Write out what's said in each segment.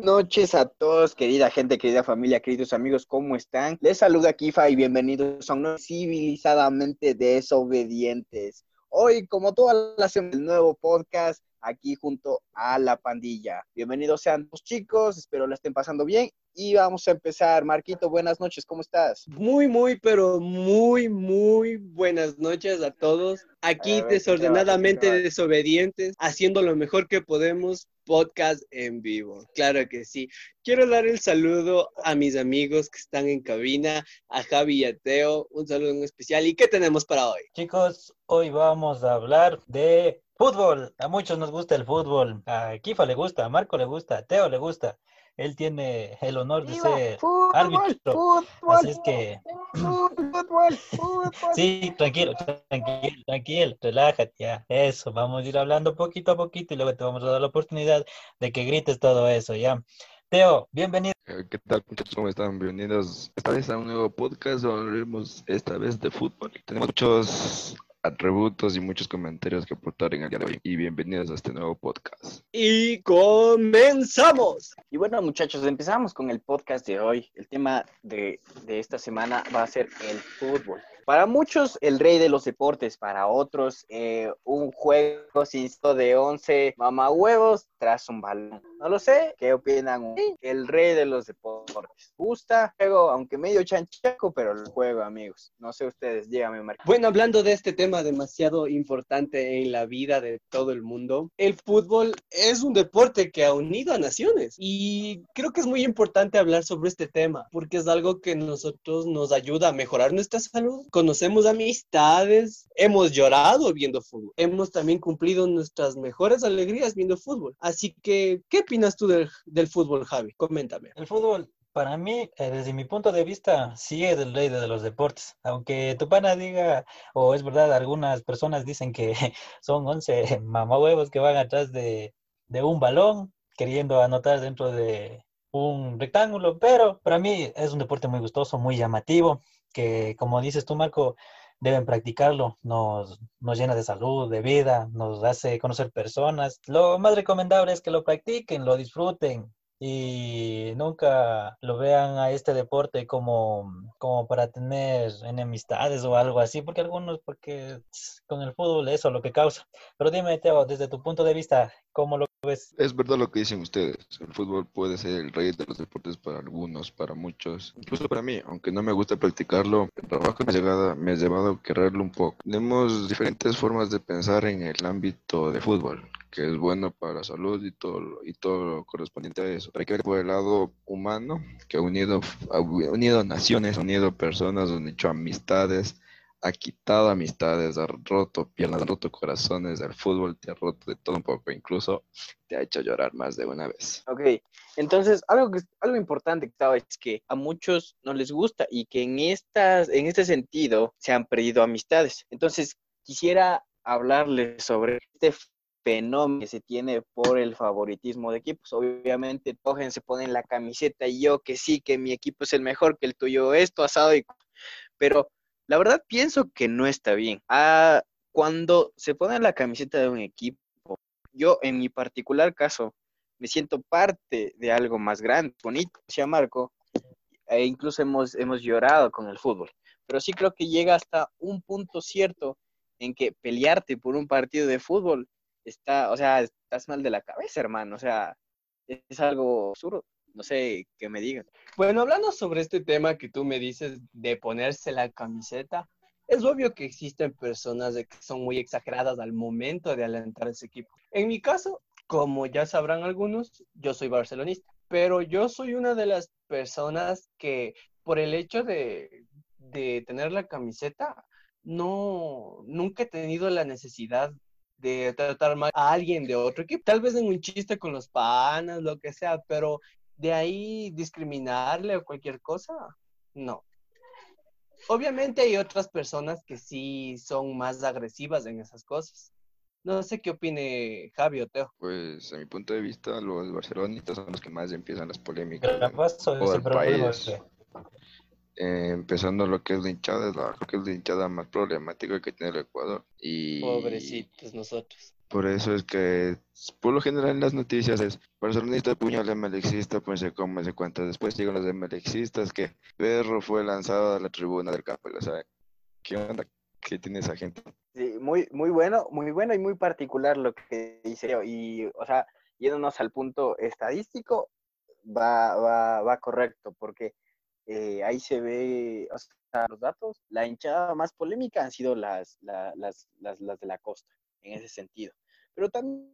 noches a todos, querida gente, querida familia, queridos amigos, ¿cómo están? Les saluda Kifa y bienvenidos a un civilizadamente desobedientes. Hoy, como todas las semanas, el nuevo podcast aquí junto a la pandilla. Bienvenidos sean los chicos, espero la estén pasando bien y vamos a empezar. Marquito, buenas noches, ¿cómo estás? Muy, muy, pero muy, muy buenas noches a todos. Aquí desordenadamente desobedientes, haciendo lo mejor que podemos, podcast en vivo. Claro que sí. Quiero dar el saludo a mis amigos que están en cabina, a Javi y a Teo, un saludo en especial. ¿Y qué tenemos para hoy? Chicos, hoy vamos a hablar de Fútbol, a muchos nos gusta el fútbol. A Kifa le gusta, a Marco le gusta, a Teo le gusta. Él tiene el honor de ser árbitro. Así es que. Fútbol, fútbol, sí, tranquilo, tranquilo, tranquilo, relájate ya. Eso, vamos a ir hablando poquito a poquito y luego te vamos a dar la oportunidad de que grites todo eso, ¿ya? Teo, bienvenido. Eh, ¿Qué tal, muchachos? ¿Cómo están? Bienvenidos esta vez a un nuevo podcast. Hablaremos esta vez de fútbol. Tenemos muchos atributos y muchos comentarios que aportar en el día de hoy. Y bienvenidos a este nuevo podcast. Y comenzamos. Y bueno, muchachos, empezamos con el podcast de hoy. El tema de, de esta semana va a ser el fútbol. Para muchos, el rey de los deportes, para otros, eh, un juego insisto, de 11 mamahuevos tras un balón. No lo sé, ¿qué opinan? El rey de los deportes. Gusta, juego, aunque medio chanchaco, pero el juego, amigos. No sé ustedes, díganme, Marco. Bueno, hablando de este tema demasiado importante en la vida de todo el mundo, el fútbol es un deporte que ha unido a naciones y creo que es muy importante hablar sobre este tema porque es algo que nosotros nos ayuda a mejorar nuestra salud conocemos amistades, hemos llorado viendo fútbol, hemos también cumplido nuestras mejores alegrías viendo fútbol. Así que, ¿qué opinas tú del, del fútbol, Javi? Coméntame. El fútbol para mí, eh, desde mi punto de vista, sí es el rey de los deportes. Aunque tu pana diga, o es verdad, algunas personas dicen que son 11 mamahuevos que van atrás de, de un balón, queriendo anotar dentro de un rectángulo, pero para mí es un deporte muy gustoso, muy llamativo que, como dices tú, Marco, deben practicarlo. Nos, nos llena de salud, de vida, nos hace conocer personas. Lo más recomendable es que lo practiquen, lo disfruten y nunca lo vean a este deporte como, como para tener enemistades o algo así, porque algunos, porque con el fútbol eso es lo que causa. Pero dime, Teo, desde tu punto de vista, ¿cómo lo ves? Es verdad lo que dicen ustedes. El fútbol puede ser el rey de los deportes para algunos, para muchos, incluso para mí, aunque no me gusta practicarlo, el trabajo me ha, llevado a quererlo un poco. Tenemos diferentes formas de pensar en el ámbito de fútbol que es bueno para la salud y todo, y todo lo correspondiente a eso. Hay que ver por el lado humano, que ha unido, ha unido naciones, ha unido personas, ha hecho amistades, ha quitado amistades, ha roto piernas, ha roto corazones, el fútbol te ha roto de todo un poco, incluso te ha hecho llorar más de una vez. Ok, entonces algo, que, algo importante es que a muchos no les gusta y que en, estas, en este sentido se han perdido amistades. Entonces quisiera hablarles sobre este fenómeno que se tiene por el favoritismo de equipos. Obviamente, cogen, se ponen la camiseta y yo que sí, que mi equipo es el mejor, que el tuyo esto, asado, y... pero la verdad pienso que no está bien. Ah, cuando se pone la camiseta de un equipo, yo en mi particular caso me siento parte de algo más grande, bonito, decía Marco, e incluso hemos, hemos llorado con el fútbol. Pero sí creo que llega hasta un punto cierto en que pelearte por un partido de fútbol está, o sea, estás mal de la cabeza, hermano, o sea, es algo absurdo. No sé qué me digan. Bueno, hablando sobre este tema que tú me dices de ponerse la camiseta, es obvio que existen personas que son muy exageradas al momento de alentar ese equipo. En mi caso, como ya sabrán algunos, yo soy barcelonista, pero yo soy una de las personas que por el hecho de, de tener la camiseta, no, nunca he tenido la necesidad de tratar mal a alguien de otro equipo. Tal vez en un chiste con los panas, lo que sea, pero de ahí discriminarle o cualquier cosa, no. Obviamente hay otras personas que sí son más agresivas en esas cosas. No sé qué opine Javi o Teo. Pues a mi punto de vista, los barcelonistas son los que más empiezan las polémicas. Eh, empezando lo que es la hinchada, es la, que es la hinchada más problemática que tiene el Ecuador. Y, Pobrecitos nosotros. Por eso es que, por lo general en las noticias es barcelonista puñal de melexista, pues se come, se cuenta. Después llegan los de melexistas que Perro fue lanzado a la tribuna del campo. O sea, ¿qué onda? ¿Qué tiene esa gente? Sí, muy, muy bueno, muy bueno y muy particular lo que dice Y, o sea, yéndonos al punto estadístico, va, va, va correcto, porque eh, ahí se ve, o sea, los datos, la hinchada más polémica han sido las, las, las, las de la costa, en ese sentido. Pero también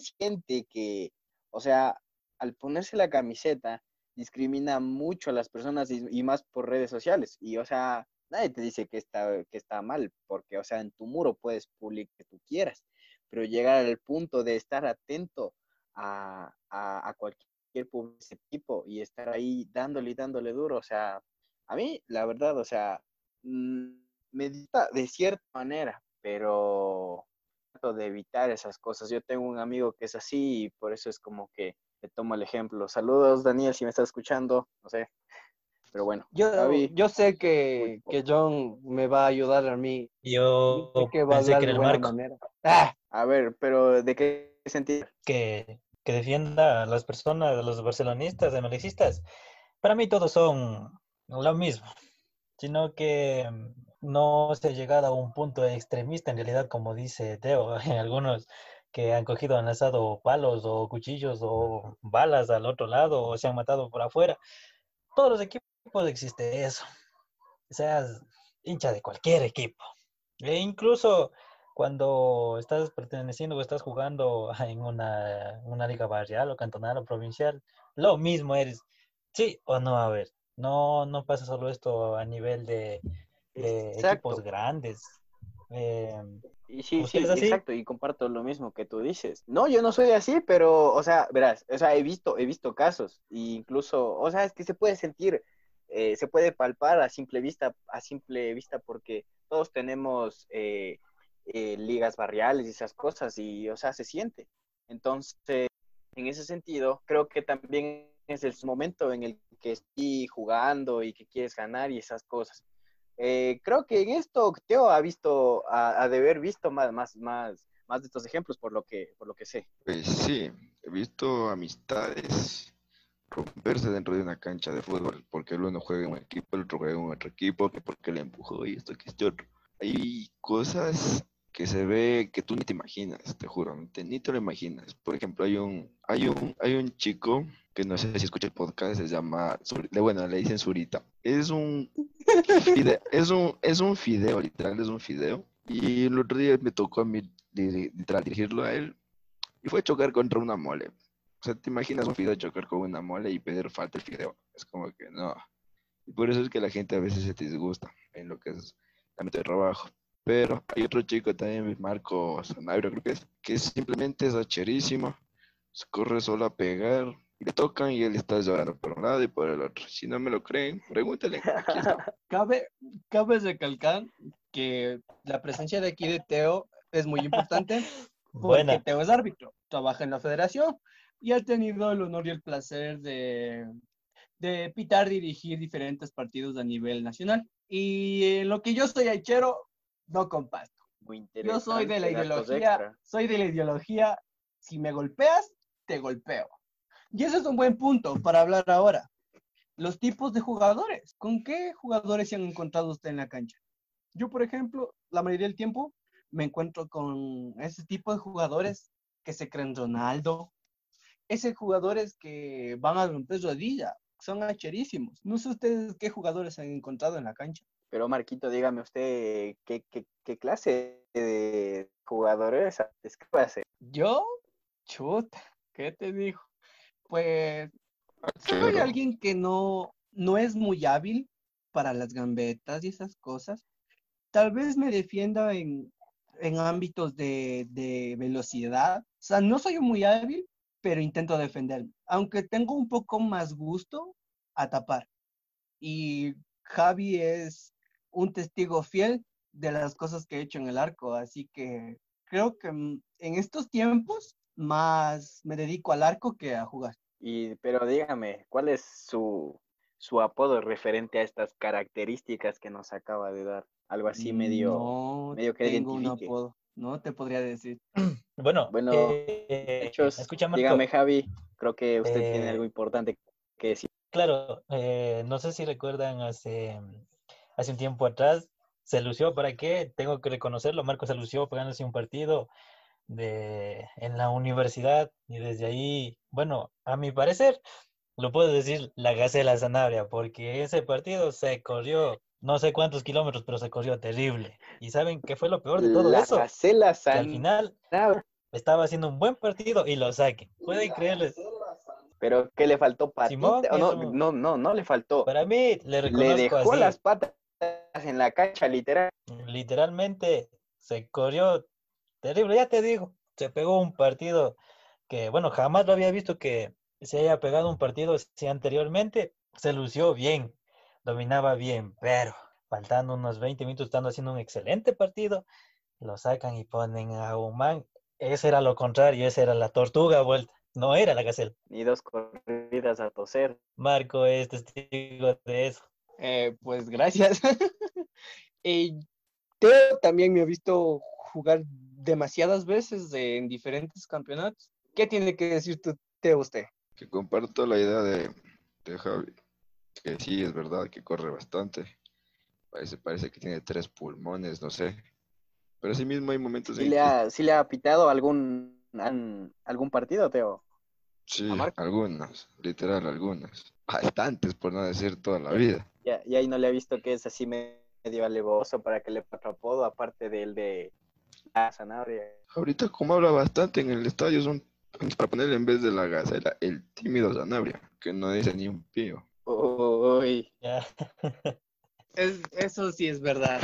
siente que, o sea, al ponerse la camiseta, discrimina mucho a las personas y, más por redes sociales. Y, o sea, nadie te dice que está, que está mal, porque, o sea, en tu muro puedes publicar que tú quieras, pero llegar al punto de estar atento a, a, a cualquier tipo y estar ahí dándole y dándole duro, o sea, a mí, la verdad, o sea, mm, me de cierta manera, pero trato de evitar esas cosas. Yo tengo un amigo que es así y por eso es como que te tomo el ejemplo. Saludos, Daniel, si me estás escuchando, no sé. Pero bueno, yo, yo sé que, que, John me va a ayudar a mí. Yo que va pensé a que el Marco. Ah. A ver, pero ¿de qué sentido? Que que defienda a las personas, a los barcelonistas, melexistas, para mí todos son lo mismo, sino que no se ha llegado a un punto extremista en realidad, como dice Teo, en algunos que han cogido, han lanzado palos o cuchillos o balas al otro lado o se han matado por afuera. Todos los equipos existe eso. Seas hincha de cualquier equipo. E incluso cuando estás perteneciendo o estás jugando en una, una, liga barrial o cantonal o provincial, lo mismo eres. Sí o no, a ver, no, no pasa solo esto a nivel de, equipos grandes. Eh, y sí, sí, exacto, y comparto lo mismo que tú dices. No, yo no soy así, pero, o sea, verás, o sea, he visto, he visto casos, e incluso, o sea, es que se puede sentir, eh, se puede palpar a simple vista, a simple vista, porque todos tenemos eh, eh, ligas barriales y esas cosas, y, o sea, se siente. Entonces, en ese sentido, creo que también es el momento en el que estoy jugando y que quieres ganar y esas cosas. Eh, creo que en esto Teo ha visto, ha, de haber visto más, más, más, más de estos ejemplos por lo que, por lo que sé. Pues sí, he visto amistades romperse dentro de una cancha de fútbol porque el uno juega en un equipo, el otro juega en otro equipo, que porque le empujó y esto que es otro. Hay cosas que se ve que tú ni te imaginas, te juro, ni te lo imaginas. Por ejemplo, hay un, hay un, hay un chico que no sé si escucha el podcast, se llama, bueno, le dicen Zurita. Es un, es un, es un fideo, literal, es un fideo. Y el otro día me tocó a mí literal dirigirlo a él y fue a chocar contra una mole. O sea, ¿te imaginas un fideo chocar con una mole y pedir falta el fideo? Es como que no. Y por eso es que la gente a veces se disgusta en lo que es el ámbito de trabajo. Pero hay otro chico también, Marco Sanabria, creo que es, que simplemente es acherísimo, se corre solo a pegar, le tocan y él está llorando por un lado y por el otro. Si no me lo creen, pregúntale. cabe, cabe recalcar que la presencia de aquí de Teo es muy importante porque Teo es árbitro, trabaja en la federación y ha tenido el honor y el placer de, de pitar, dirigir diferentes partidos a nivel nacional. Y en lo que yo soy hachero, no comparto. Yo soy de la ideología, soy de la ideología, si me golpeas, te golpeo. Y ese es un buen punto para hablar ahora. Los tipos de jugadores. ¿Con qué jugadores se han encontrado usted en la cancha? Yo, por ejemplo, la mayoría del tiempo me encuentro con ese tipo de jugadores que se creen Ronaldo, esos jugadores que van a romper rodilla, son hacherísimos. No sé ustedes qué jugadores han encontrado en la cancha. Pero Marquito, dígame usted, ¿qué, qué, clase de jugadores es que Yo, chuta, ¿qué te digo? Pues soy alguien que no, no es muy hábil para las gambetas y esas cosas. Tal vez me defienda en, en ámbitos de, de velocidad. O sea, no soy muy hábil, pero intento defenderme. Aunque tengo un poco más gusto a tapar. Y Javi es un testigo fiel de las cosas que he hecho en el arco, así que creo que en estos tiempos más me dedico al arco que a jugar. Y, pero dígame, ¿cuál es su, su apodo referente a estas características que nos acaba de dar. Algo así medio, no medio que tengo un apodo. No te podría decir. Bueno, Bueno, eh, Hechos, escucha, Marco. dígame Javi, creo que usted tiene Eh, algo importante que decir. Claro, eh, no sé si recuerdan hace, hace un tiempo atrás, se lució, ¿para qué? Tengo que reconocerlo, Marco se lució ganándose un partido de, en la universidad y desde ahí, bueno, a mi parecer, lo puedo decir la Gacela Sanabria, porque ese partido se corrió no sé cuántos kilómetros, pero se corrió terrible. ¿Y saben qué fue lo peor de todo La eso? Gacela Que al San- final estaba haciendo un buen partido y lo saquen. ¿Pueden creerles? Pero ¿qué le faltó patita? Simón, ¿O no, no, no, no le faltó. Para mí, le dejó así. las patas en la cancha, literal. Literalmente se corrió terrible, ya te digo, se pegó un partido que, bueno, jamás lo había visto que se haya pegado un partido así anteriormente, se lució bien, dominaba bien, pero faltando unos 20 minutos, estando haciendo un excelente partido, lo sacan y ponen a Humán. Ese era lo contrario, esa era la tortuga vuelta, no era la gacela. Ni dos corridas a toser. Marco es testigo de eso. Eh, pues gracias. Eh, Teo también me ha visto jugar demasiadas veces en diferentes campeonatos. ¿Qué tiene que decir tú, Teo, usted? Que comparto la idea de, de Javi, que sí, es verdad que corre bastante. Parece, parece que tiene tres pulmones, no sé. Pero sí mismo hay momentos ¿Sí en le que ha, sí le ha pitado algún, algún partido, Teo? Sí, algunas, literal, algunas. Bastantes, por no decir toda la vida. Ya, y ahí no le ha visto que es así medio alevoso para que le otro apodo, aparte del de la zanahoria. Ahorita como habla bastante en el estadio son para ponerle en vez de la gacela el tímido Sanabria, que no dice ni un pío. Uy, Es- eso sí es verdad.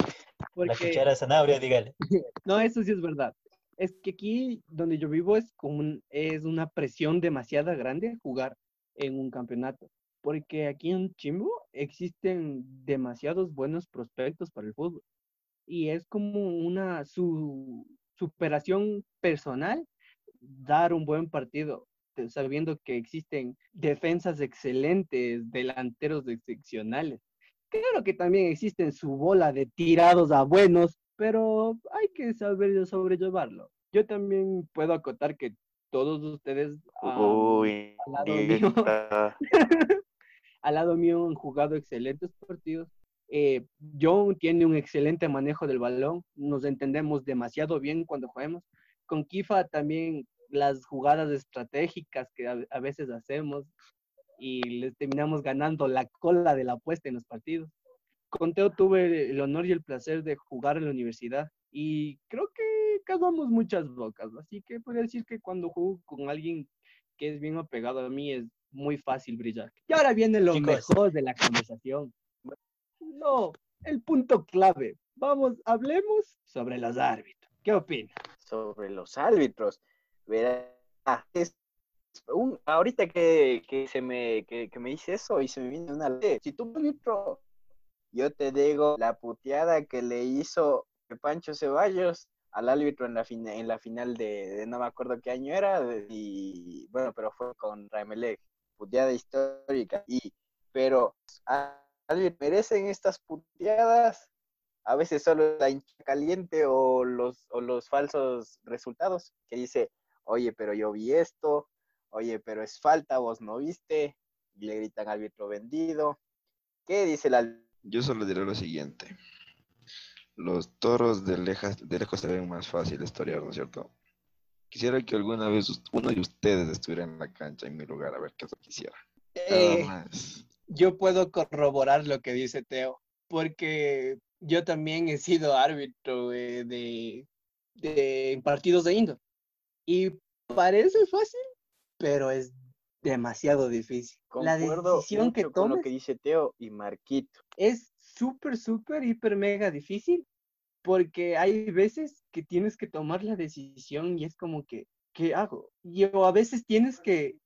la cuchara sanabria, dígale. no, eso sí es verdad. Es que aquí donde yo vivo es como es una presión demasiado grande jugar en un campeonato. Porque aquí en Chimbo existen demasiados buenos prospectos para el fútbol. Y es como una su, superación personal dar un buen partido, sabiendo que existen defensas excelentes, delanteros excepcionales. Claro que también existen su bola de tirados a buenos, pero hay que saber sobrellevarlo. Yo también puedo acotar que todos ustedes ah, uy. al lado mío. al lado mío han jugado excelentes partidos. Eh, John tiene un excelente manejo del balón, nos entendemos demasiado bien cuando jugamos. Con Kifa también las jugadas estratégicas que a, a veces hacemos y les terminamos ganando la cola de la apuesta en los partidos. Con Teo tuve el honor y el placer de jugar en la universidad y creo que cagamos muchas bocas, así que podría decir que cuando juego con alguien que es bien apegado a mí es muy fácil brillar. Y ahora viene lo Chicos. mejor de la conversación. No, el punto clave. Vamos, hablemos sobre los árbitros. ¿Qué opinas? sobre los árbitros. Verá, es un, ahorita que, que se me, que, que me dice eso y se me viene una ley. Si tú árbitro, yo te digo la puteada que le hizo Pancho Ceballos al árbitro en la, fina- en la final de, no me acuerdo qué año era, y bueno, pero fue con Ramelec, puteada histórica. Y, pero, ¿a- árbitro, ¿merecen estas puteadas? a veces solo la hincha caliente o los, o los falsos resultados, que dice, oye, pero yo vi esto, oye, pero es falta, vos no viste, y le gritan árbitro vendido. ¿Qué dice el Yo solo diré lo siguiente. Los toros de, lejas, de lejos se ven más fáciles torear, ¿no es cierto? Quisiera que alguna vez uno de ustedes estuviera en la cancha en mi lugar, a ver qué es lo que quisiera. Eh, más. yo puedo corroborar lo que dice Teo, porque yo también he sido árbitro eh, de, de partidos de indoor. Y parece fácil, pero es demasiado difícil. La Concuerdo decisión que mucho con lo tomes que dice Teo y Marquito. es súper, súper, hiper, mega difícil, porque hay veces que tienes que tomar la decisión y es como que, ¿qué hago? Y o a veces tienes que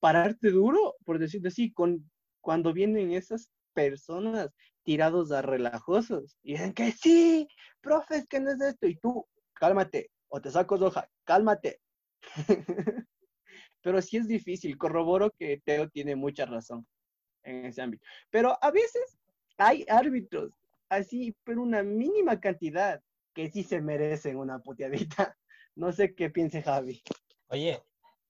pararte duro, por decirlo así, con, cuando vienen esas personas tirados a relajosos y dicen que sí, profe, es que no es esto, y tú, cálmate, o te saco de hoja, cálmate. Pero sí es difícil, corroboro que Teo tiene mucha razón. en ese ámbito. Pero a veces hay árbitros así, pero una mínima cantidad que sí se merecen una puteadita. No sé qué piense Javi. Oye,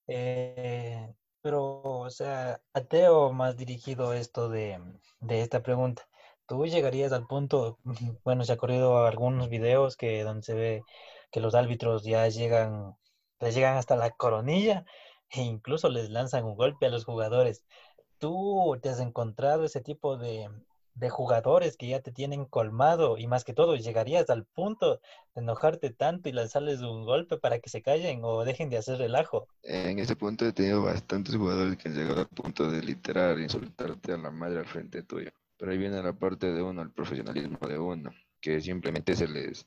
eh, pero, o sea, a Teo más dirigido esto de, de esta pregunta. ¿Tú llegarías al punto, bueno, se ha corrido algunos videos que donde se ve que los árbitros ya llegan, les llegan hasta la coronilla e incluso les lanzan un golpe a los jugadores. ¿Tú te has encontrado ese tipo de, de jugadores que ya te tienen colmado y más que todo, llegarías al punto de enojarte tanto y lanzarles un golpe para que se callen o dejen de hacer relajo? En ese punto he tenido bastantes jugadores que han llegado al punto de literal insultarte a la madre al frente tuyo. Pero ahí viene la parte de uno, el profesionalismo de uno, que simplemente se les,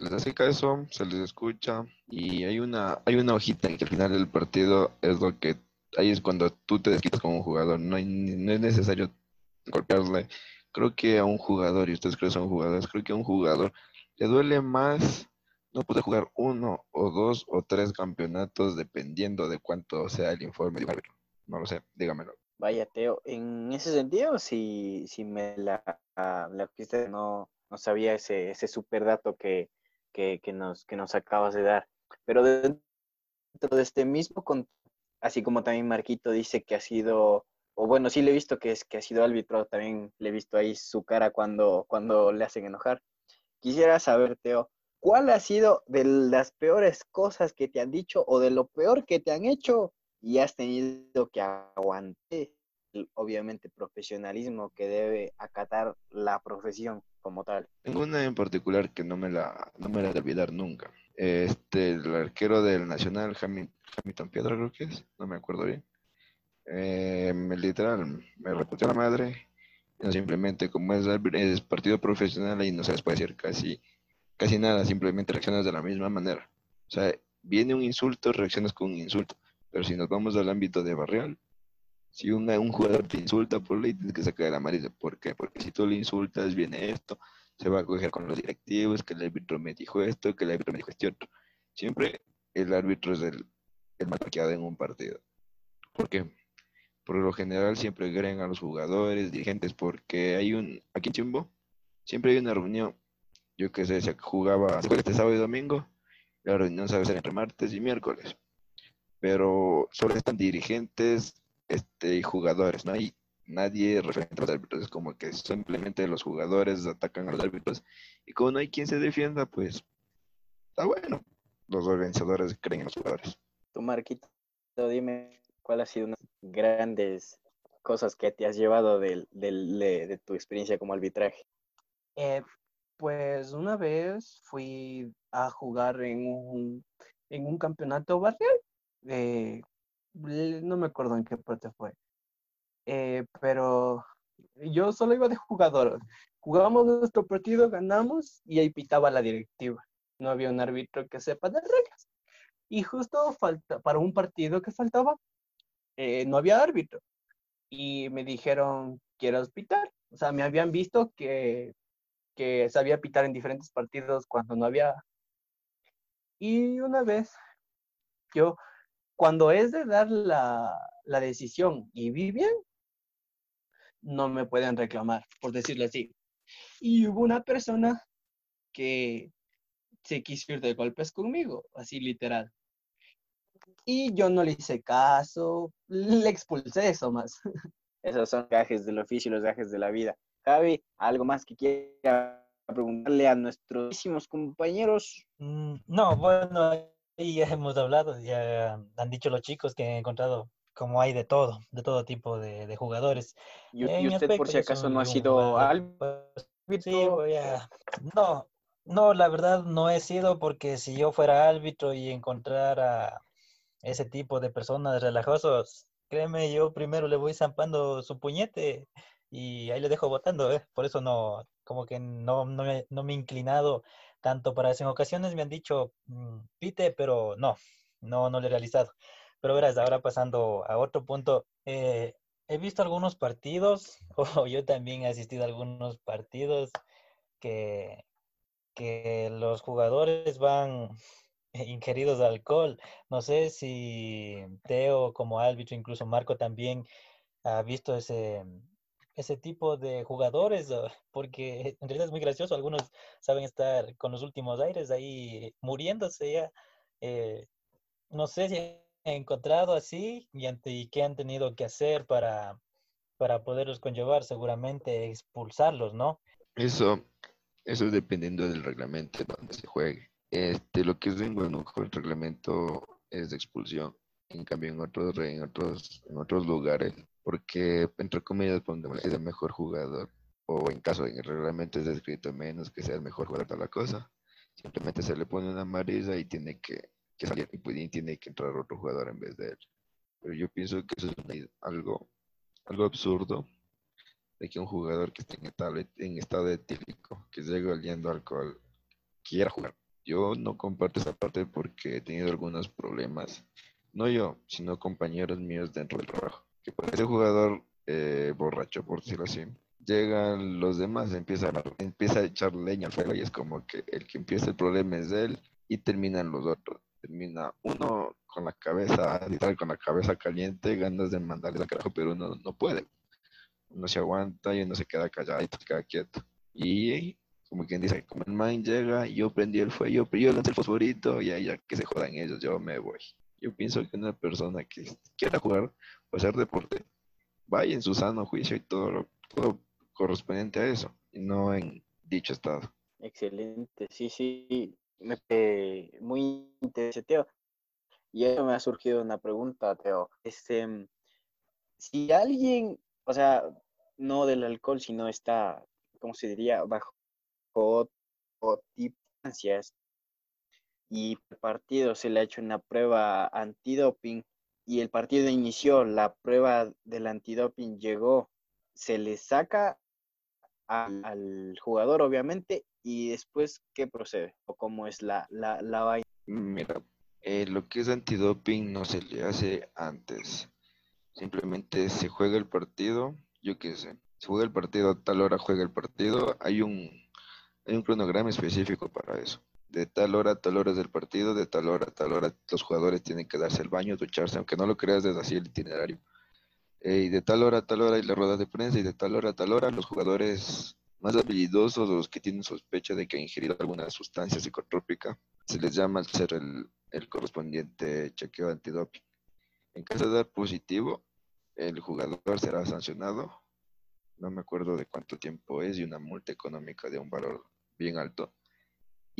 les hace caso, se les escucha y hay una, hay una hojita en que al final del partido es lo que, ahí es cuando tú te desquitas como un jugador, no, hay, no es necesario golpearle. Creo que a un jugador, y ustedes creen que son jugadores, creo que a un jugador le duele más no poder jugar uno o dos o tres campeonatos dependiendo de cuánto sea el informe. No lo sé, dígamelo. Vaya, Teo, en ese sentido, si, si me la, la no, no sabía ese, ese super dato que, que, que, nos, que nos acabas de dar. Pero dentro de este mismo, así como también Marquito dice que ha sido, o bueno, sí le he visto que, es, que ha sido árbitro, también le he visto ahí su cara cuando, cuando le hacen enojar. Quisiera saber, Teo, ¿cuál ha sido de las peores cosas que te han dicho o de lo peor que te han hecho y has tenido que aguantar, obviamente, profesionalismo que debe acatar la profesión como tal. Tengo una en particular que no me la, no me la de olvidar nunca. Este, el arquero del Nacional, Hamilton Piedra, creo que es, no me acuerdo bien. Eh, literal, me reputió la madre. No, simplemente, como es, es partido profesional y no se les puede decir casi, casi nada, simplemente reaccionas de la misma manera. O sea, viene un insulto, reaccionas con un insulto. Pero si nos vamos al ámbito de barrial, si un, un jugador te insulta por ley, tienes que sacar de la amarilla. ¿Por qué? Porque si tú le insultas, viene esto, se va a coger con los directivos, que el árbitro me dijo esto, que el árbitro me dijo este otro. Siempre el árbitro es el, el más en un partido. ¿Por qué? Por lo general siempre creen a los jugadores, dirigentes, porque hay un, aquí en Chimbo, siempre hay una reunión, yo que sé, se jugaba este sábado y domingo, la reunión se va a hacer entre martes y miércoles pero solo están dirigentes este, y jugadores, no hay nadie referente a los árbitros, es como que simplemente los jugadores atacan a los árbitros y como no hay quien se defienda, pues está bueno. Los organizadores creen en los jugadores. Tú, Marquito, dime cuál ha sido una grandes cosas que te has llevado de, de tu experiencia como arbitraje. Eh, pues una vez fui a jugar en un, en un campeonato barrial eh, no me acuerdo en qué parte fue, eh, pero yo solo iba de jugador. Jugábamos nuestro partido, ganamos y ahí pitaba la directiva. No había un árbitro que sepa de reglas. Y justo falta, para un partido que faltaba, eh, no había árbitro. Y me dijeron, ¿quieres pitar? O sea, me habían visto que, que sabía pitar en diferentes partidos cuando no había. Y una vez yo cuando es de dar la, decisión y vi bien, no me pueden reclamar, por decirlo así. Y hubo una persona que se quiso ir de golpes conmigo, así literal. Y yo no le hice caso, le expulsé eso más. Esos son gajes del oficio y los gajes de la vida. Javi, ¿algo más que quiera preguntarle a nuestros compañeros? Mm, no, bueno, y ya hemos hablado, ya han dicho los chicos que han encontrado como hay de todo, de todo tipo de, jugadores. ¿Y, usted por si acaso no ha sido árbitro? Sí, voy a... No, no, la verdad no he sido porque si yo fuera árbitro y encontrara ese tipo de personas relajosos, créeme, yo primero le voy zampando su puñete y ahí le dejo votando, ¿eh? Por eso no, como que no, no, me, no me he inclinado tanto para eso. En ocasiones me han dicho, mm, pite, pero no, no, no lo he realizado. Pero verás, ahora pasando a otro punto, eh, he visto algunos partidos, o yo también he asistido a algunos partidos que, que los jugadores van ingeridos de alcohol. No sé si Teo como árbitro, incluso Marco también ha visto ese, ese tipo de jugadores, porque en realidad es muy gracioso, algunos saben estar con los últimos aires ahí muriéndose ya. Eh, no sé si han encontrado así y, ante, qué han tenido que hacer para, para poderlos conllevar, seguramente expulsarlos, ¿no? Eso, eso es dependiendo del reglamento donde se juegue. Este, lo que es en Guanajuato, el reglamento es de expulsión. En cambio, en otros, en otros, en otros lugares, porque entre comillas pondemos es el mejor jugador, o en caso en el reglamento es descrito menos que sea el mejor jugador de la cosa, simplemente se le pone una amarilla y tiene que, salir y pues, tiene que entrar otro jugador en vez de él. Pero yo pienso que eso es algo, algo absurdo de que un jugador que esté en estado, en estado etílico, que llegue oliendo alcohol, quiera jugar. Yo no comparto esa parte porque he tenido algunos problemas, no yo, sino compañeros míos dentro del trabajo, que por ese jugador eh, borracho, por decirlo así, llegan los demás, empieza a, empieza a echar leña al fuego y es como que el que empieza el problema es él y terminan los otros. Termina uno con la cabeza, con la cabeza caliente, ganas de mandarle al carajo, pero uno no puede. Uno se aguanta y uno se queda callado y se queda quieto. Y como quien dice, como el man llega, yo prendí el fuego, pero yo lancé el fosforito y ahí ya que se jodan ellos, yo me voy. Yo pienso que una persona que quiera jugar o hacer deporte, vaya en su sano juicio y todo, todo correspondiente a eso, y no en dicho estado. Excelente, sí, sí, me, muy interesante, Teo. Y eso me ha surgido una pregunta, Teo. Este, si alguien, o sea, no del alcohol, sino está, ¿cómo se diría?, bajo o, ansias y el partido se le ha hecho una prueba antidoping y el partido inició, la prueba del antidoping llegó, se le saca al, jugador obviamente y después qué procede o cómo es la, la, la vaina. Mira, eh, lo que es antidoping no se le hace antes, simplemente se juega el partido, yo qué sé, se juega el partido a tal hora juega el partido, hay un hay un cronograma específico para eso. De tal hora a tal hora del partido, de tal hora a tal hora los jugadores tienen que darse el baño, ducharse, aunque no lo creas desde así el itinerario. Eh, y de tal hora a tal hora hay la rueda de prensa y de tal hora a tal hora los jugadores más habilidosos, los que tienen sospecha de que han ingerido alguna sustancia psicotrópica, se les llama al hacer el, el correspondiente chequeo antidoping. En caso de dar positivo, el jugador será sancionado no me acuerdo de cuánto tiempo es, y una multa económica de un valor bien alto.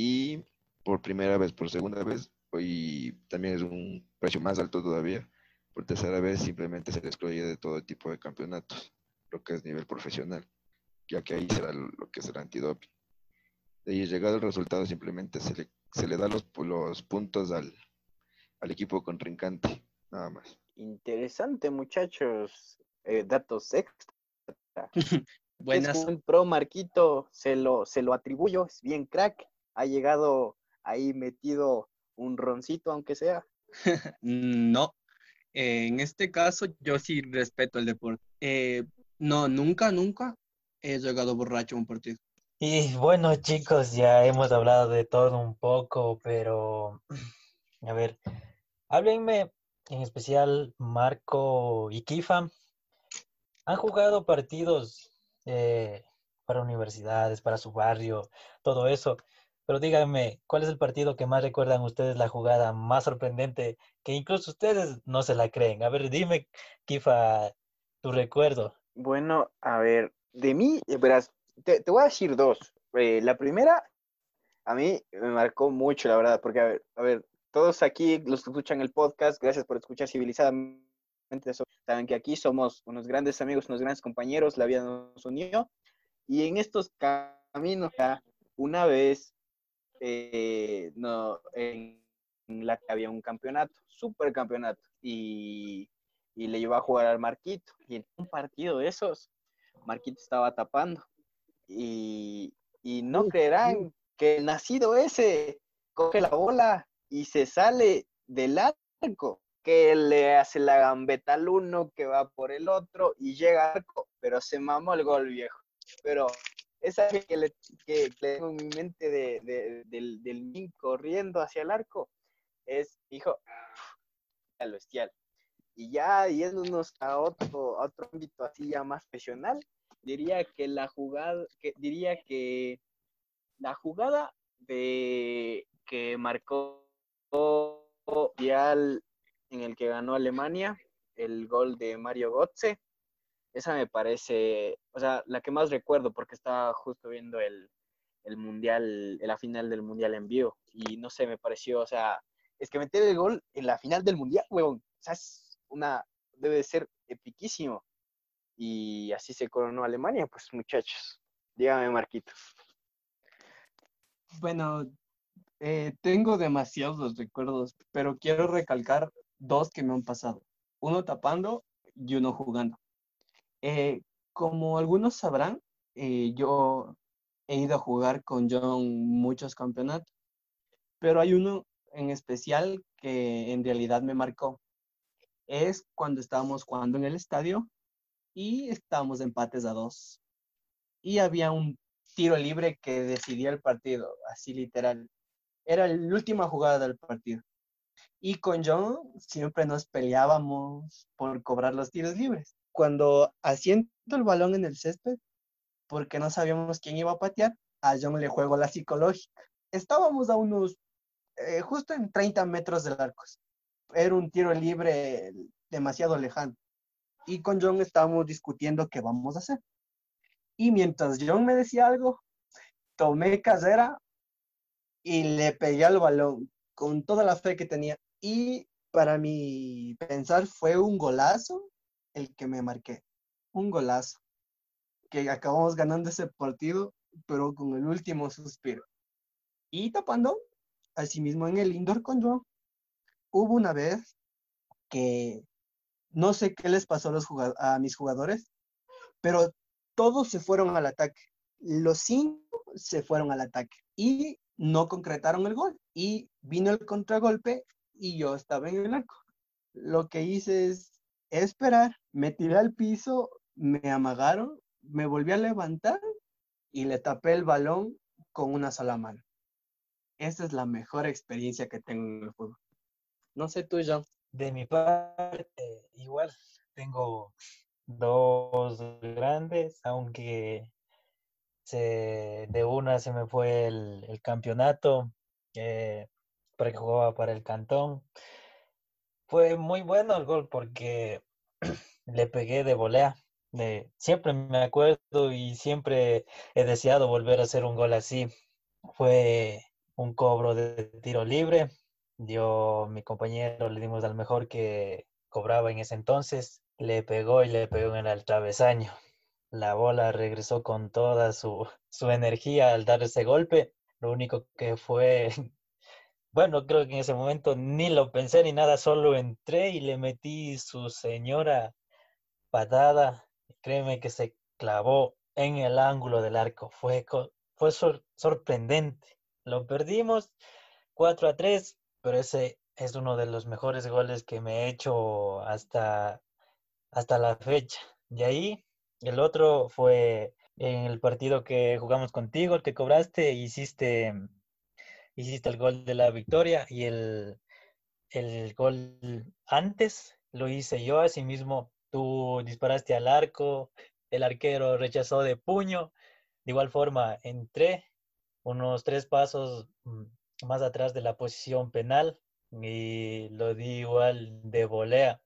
Y por primera vez, por segunda vez, hoy también es un precio más alto todavía. Por tercera vez simplemente se le excluye de todo tipo de campeonatos, lo que es nivel profesional, ya que ahí será lo que será antidoping. De ahí llegado el resultado simplemente se le, se le da los, los puntos al, al equipo contrincante, nada más. Interesante muchachos, eh, datos extra Buenas. Es un pro Marquito, se lo, se lo atribuyo, es bien crack. Ha llegado ahí metido un roncito, aunque sea. no, en este caso yo sí respeto el deporte. Eh, no, nunca, nunca he llegado borracho a un partido. Y bueno, chicos, ya hemos hablado de todo un poco, pero a ver, háblenme en especial Marco y Kifa han jugado partidos eh, para universidades, para su barrio, todo eso. Pero díganme, ¿cuál es el partido que más recuerdan ustedes la jugada más sorprendente que incluso ustedes no se la creen? A ver, dime, Kifa, tu recuerdo. Bueno, a ver, de mí, eh, verás, te, voy a decir dos. Eh, la primera, a mí me marcó mucho, la verdad, porque, a ver, a ver, todos aquí, los que escuchan el podcast, gracias por escuchar civilizadamente saben que aquí somos unos grandes amigos, unos grandes compañeros, la vida nos unió. Y en estos caminos, una vez, eh, no, en la que había un campeonato, super campeonato, y, y le llevó a jugar al Marquito. Y en un partido de esos, Marquito estaba tapando. Y, y no creerán que el nacido ese coge la bola y se sale del arco que le hace la gambeta al uno, que va por el otro y llega arco, pero se mamó el gol viejo. Pero esa que, le, que, tengo en mi mente de, del, del corriendo hacia el arco es, hijo, al bestial. Y ya yéndonos a otro, a otro ámbito así ya más profesional, diría que la jugada, que, diría que la jugada de que marcó Vial en el que ganó Alemania, el gol de Mario Götze, esa me parece, o sea, la que más recuerdo porque estaba justo viendo el, el mundial, la final del mundial en vivo y no sé, me pareció, o sea, es que meter el gol en la final del mundial, huevón, o sea, es una, debe de ser epiquísimo. Y así se coronó Alemania, pues muchachos, dígame Marquito. Bueno, eh, tengo demasiados recuerdos, pero quiero recalcar dos que me han pasado. Uno tapando y uno jugando. Eh, como algunos sabrán, eh, yo he ido a jugar con John muchos campeonatos, pero hay uno en especial que en realidad me marcó. Es cuando estábamos jugando en el estadio y estábamos empates a dos. Y había un tiro libre que decidía el partido, así literal. Era la última jugada del partido. Y con John siempre nos peleábamos por cobrar los tiros libres. Cuando asiento el balón en el césped, porque no sabíamos quién iba a patear, a John le juego la psicológica. Estábamos a unos, eh, justo en 30 metros del arco. Era un tiro libre demasiado lejano. Y con John estábamos discutiendo qué vamos a hacer. Y mientras John me decía algo, tomé casera y le pegué al balón con toda la fe que tenía. Y para mi pensar fue un golazo el que me marqué. Un golazo. Que acabamos ganando ese partido, pero con el último suspiro. Y tapando, asimismo en el indoor con John, hubo una vez que no sé qué les pasó a, a mis jugadores, pero todos se fueron al ataque. Los cinco se fueron al ataque y no concretaron el gol. Y vino el contragolpe y yo estaba en el arco. Lo que hice es esperar, me tiré al piso, me amagaron, me volví a levantar y le tapé el balón con una sola mano. Esa es la mejor experiencia que tengo en el fútbol. No sé tú, John. De mi parte, igual tengo dos grandes, aunque se, de una se me fue el, campeonato eh, porque jugaba para el Cantón. Fue muy bueno el gol porque le pegué de volea. siempre me acuerdo y siempre he deseado volver a hacer un gol así. Fue un cobro de tiro libre. Yo, mi compañero, le dimos al mejor que cobraba en ese entonces. Le pegó y le pegó en el travesaño. La bola regresó con toda su, su energía al dar ese golpe. Lo único que fue bueno, creo que en ese momento ni lo pensé ni nada, solo entré y le metí su señora patada. Créeme que se clavó en el ángulo del arco. Fue, fue sorprendente. Lo perdimos 4 a 3, pero ese es uno de los mejores goles que me he hecho hasta, hasta la fecha. De ahí, el otro fue en el partido que jugamos contigo, el que cobraste, hiciste hiciste el gol de la victoria y el, el gol antes lo hice yo, asimismo tú disparaste al arco, el arquero rechazó de puño, de igual forma entré unos tres pasos mm, más atrás de la posición penal y lo di igual de volea.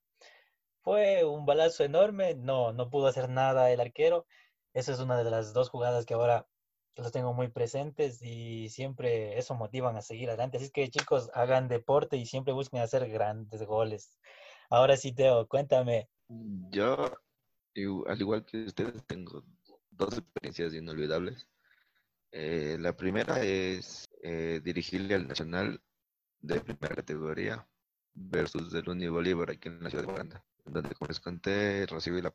Fue un balazo enorme, no, no pudo hacer nada el arquero. Esa es una de las dos jugadas que ahora los tengo muy presentes y siempre eso motivan a seguir adelante. Así que chicos, hagan deporte y siempre busquen hacer grandes goles. Ahora sí, Teo, cuéntame. Yo, al igual que ustedes, tengo dos experiencias inolvidables. Eh, la primera es eh, dirigirle al Nacional de primera categoría versus el Uni Bolívar aquí en la ciudad de Uganda, donde como les conté recibí la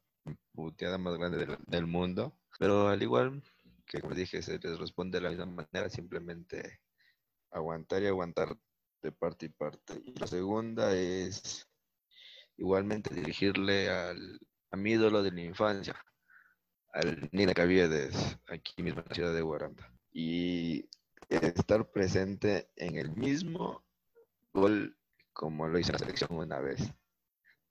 puteada más grande del mundo, pero al igual que como dije, se les responde de la misma manera, simplemente aguantar y aguantar de parte y parte. Y la segunda es igualmente dirigirle al, a mi ídolo de la infancia, al Nina Caviedes, aquí mismo en la ciudad de Guaranda. Y estar presente en el mismo gol como lo hizo la selección una vez.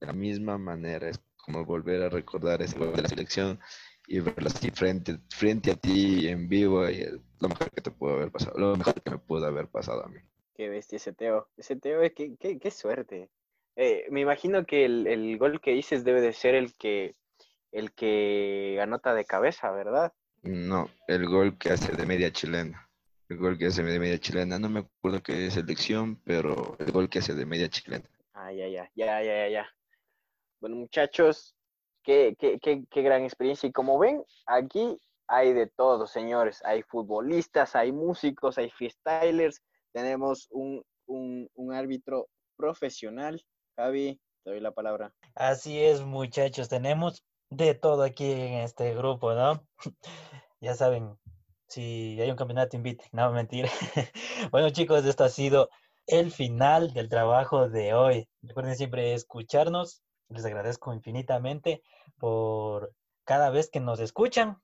De la misma manera, es como volver a recordar ese gol de la selección y verla así frente, frente a ti en vivo y es lo mejor que te pudo haber pasado, lo mejor que me pudo haber pasado a mí. Qué bestia ese Teo. Ese Teo, es que, qué, qué suerte. Eh, me imagino que el, el gol que dices debe de ser el que, el que anota de cabeza, ¿verdad? No, el gol que hace de media chilena. El gol que hace de media chilena. No me acuerdo qué selección, pero el gol que hace de media chilena. Ah, ya, ya, ya, ya, ya. Bueno, muchachos, qué, qué, qué, qué gran experiencia. Y como ven, aquí hay de todo, señores. Hay futbolistas, hay músicos, hay freestylers. Tenemos un, un, un árbitro profesional. Javi, te doy la palabra. Así es, muchachos, tenemos de todo aquí en este grupo, ¿no? ya saben, si hay un campeonato, invite. No, mentira. bueno, chicos, esto ha sido el final del trabajo de hoy. Recuerden siempre escucharnos. Les agradezco infinitamente por cada vez que nos escuchan.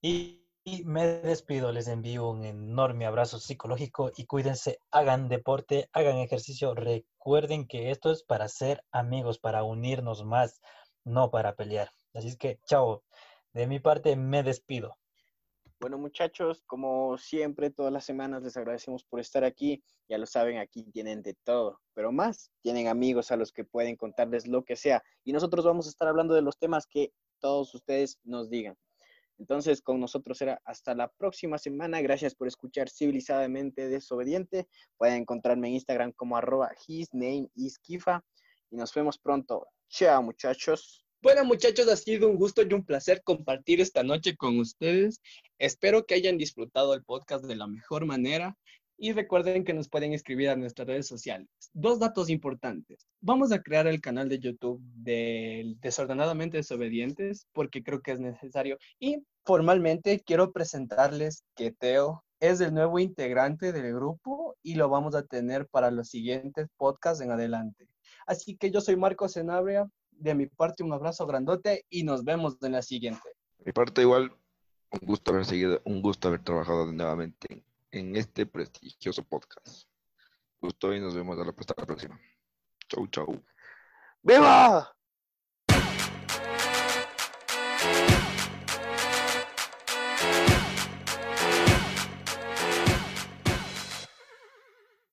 Y, y me despido, les envío un enorme abrazo psicológico y cuídense, hagan deporte, hagan ejercicio. Recuerden que esto es para ser amigos, para unirnos más, no para pelear. Así es que, chao. De mi parte, me despido. Bueno, muchachos, como siempre, todas las semanas les agradecemos por estar aquí. Ya lo saben, aquí tienen de todo, pero más, tienen amigos a los que pueden contarles lo que sea. Y nosotros vamos a estar hablando de los temas que todos ustedes nos digan. Entonces, con nosotros será hasta la próxima semana. Gracias por escuchar Civilizadamente Desobediente. Pueden encontrarme en Instagram como arroba his name is Kifa. Y nos vemos pronto. Chao, muchachos. Bueno, muchachos, ha sido un gusto y un placer compartir esta noche con ustedes. Espero que hayan disfrutado el podcast de la mejor manera. Y recuerden que nos pueden escribir a nuestras redes sociales. Dos datos importantes. Vamos a crear el canal de YouTube del Desordenadamente Desobedientes porque creo que es necesario. Y formalmente quiero presentarles que Teo es el nuevo integrante del grupo y lo vamos a tener para los siguientes podcasts en adelante. Así que yo soy Marcos Senabria. De mi parte, un abrazo grandote y nos vemos en la siguiente. De mi parte igual, un gusto haber seguido, un gusto haber trabajado nuevamente en, en este prestigioso podcast. Gusto y nos vemos a la, hasta la próxima. Chau, chau. ¡Viva!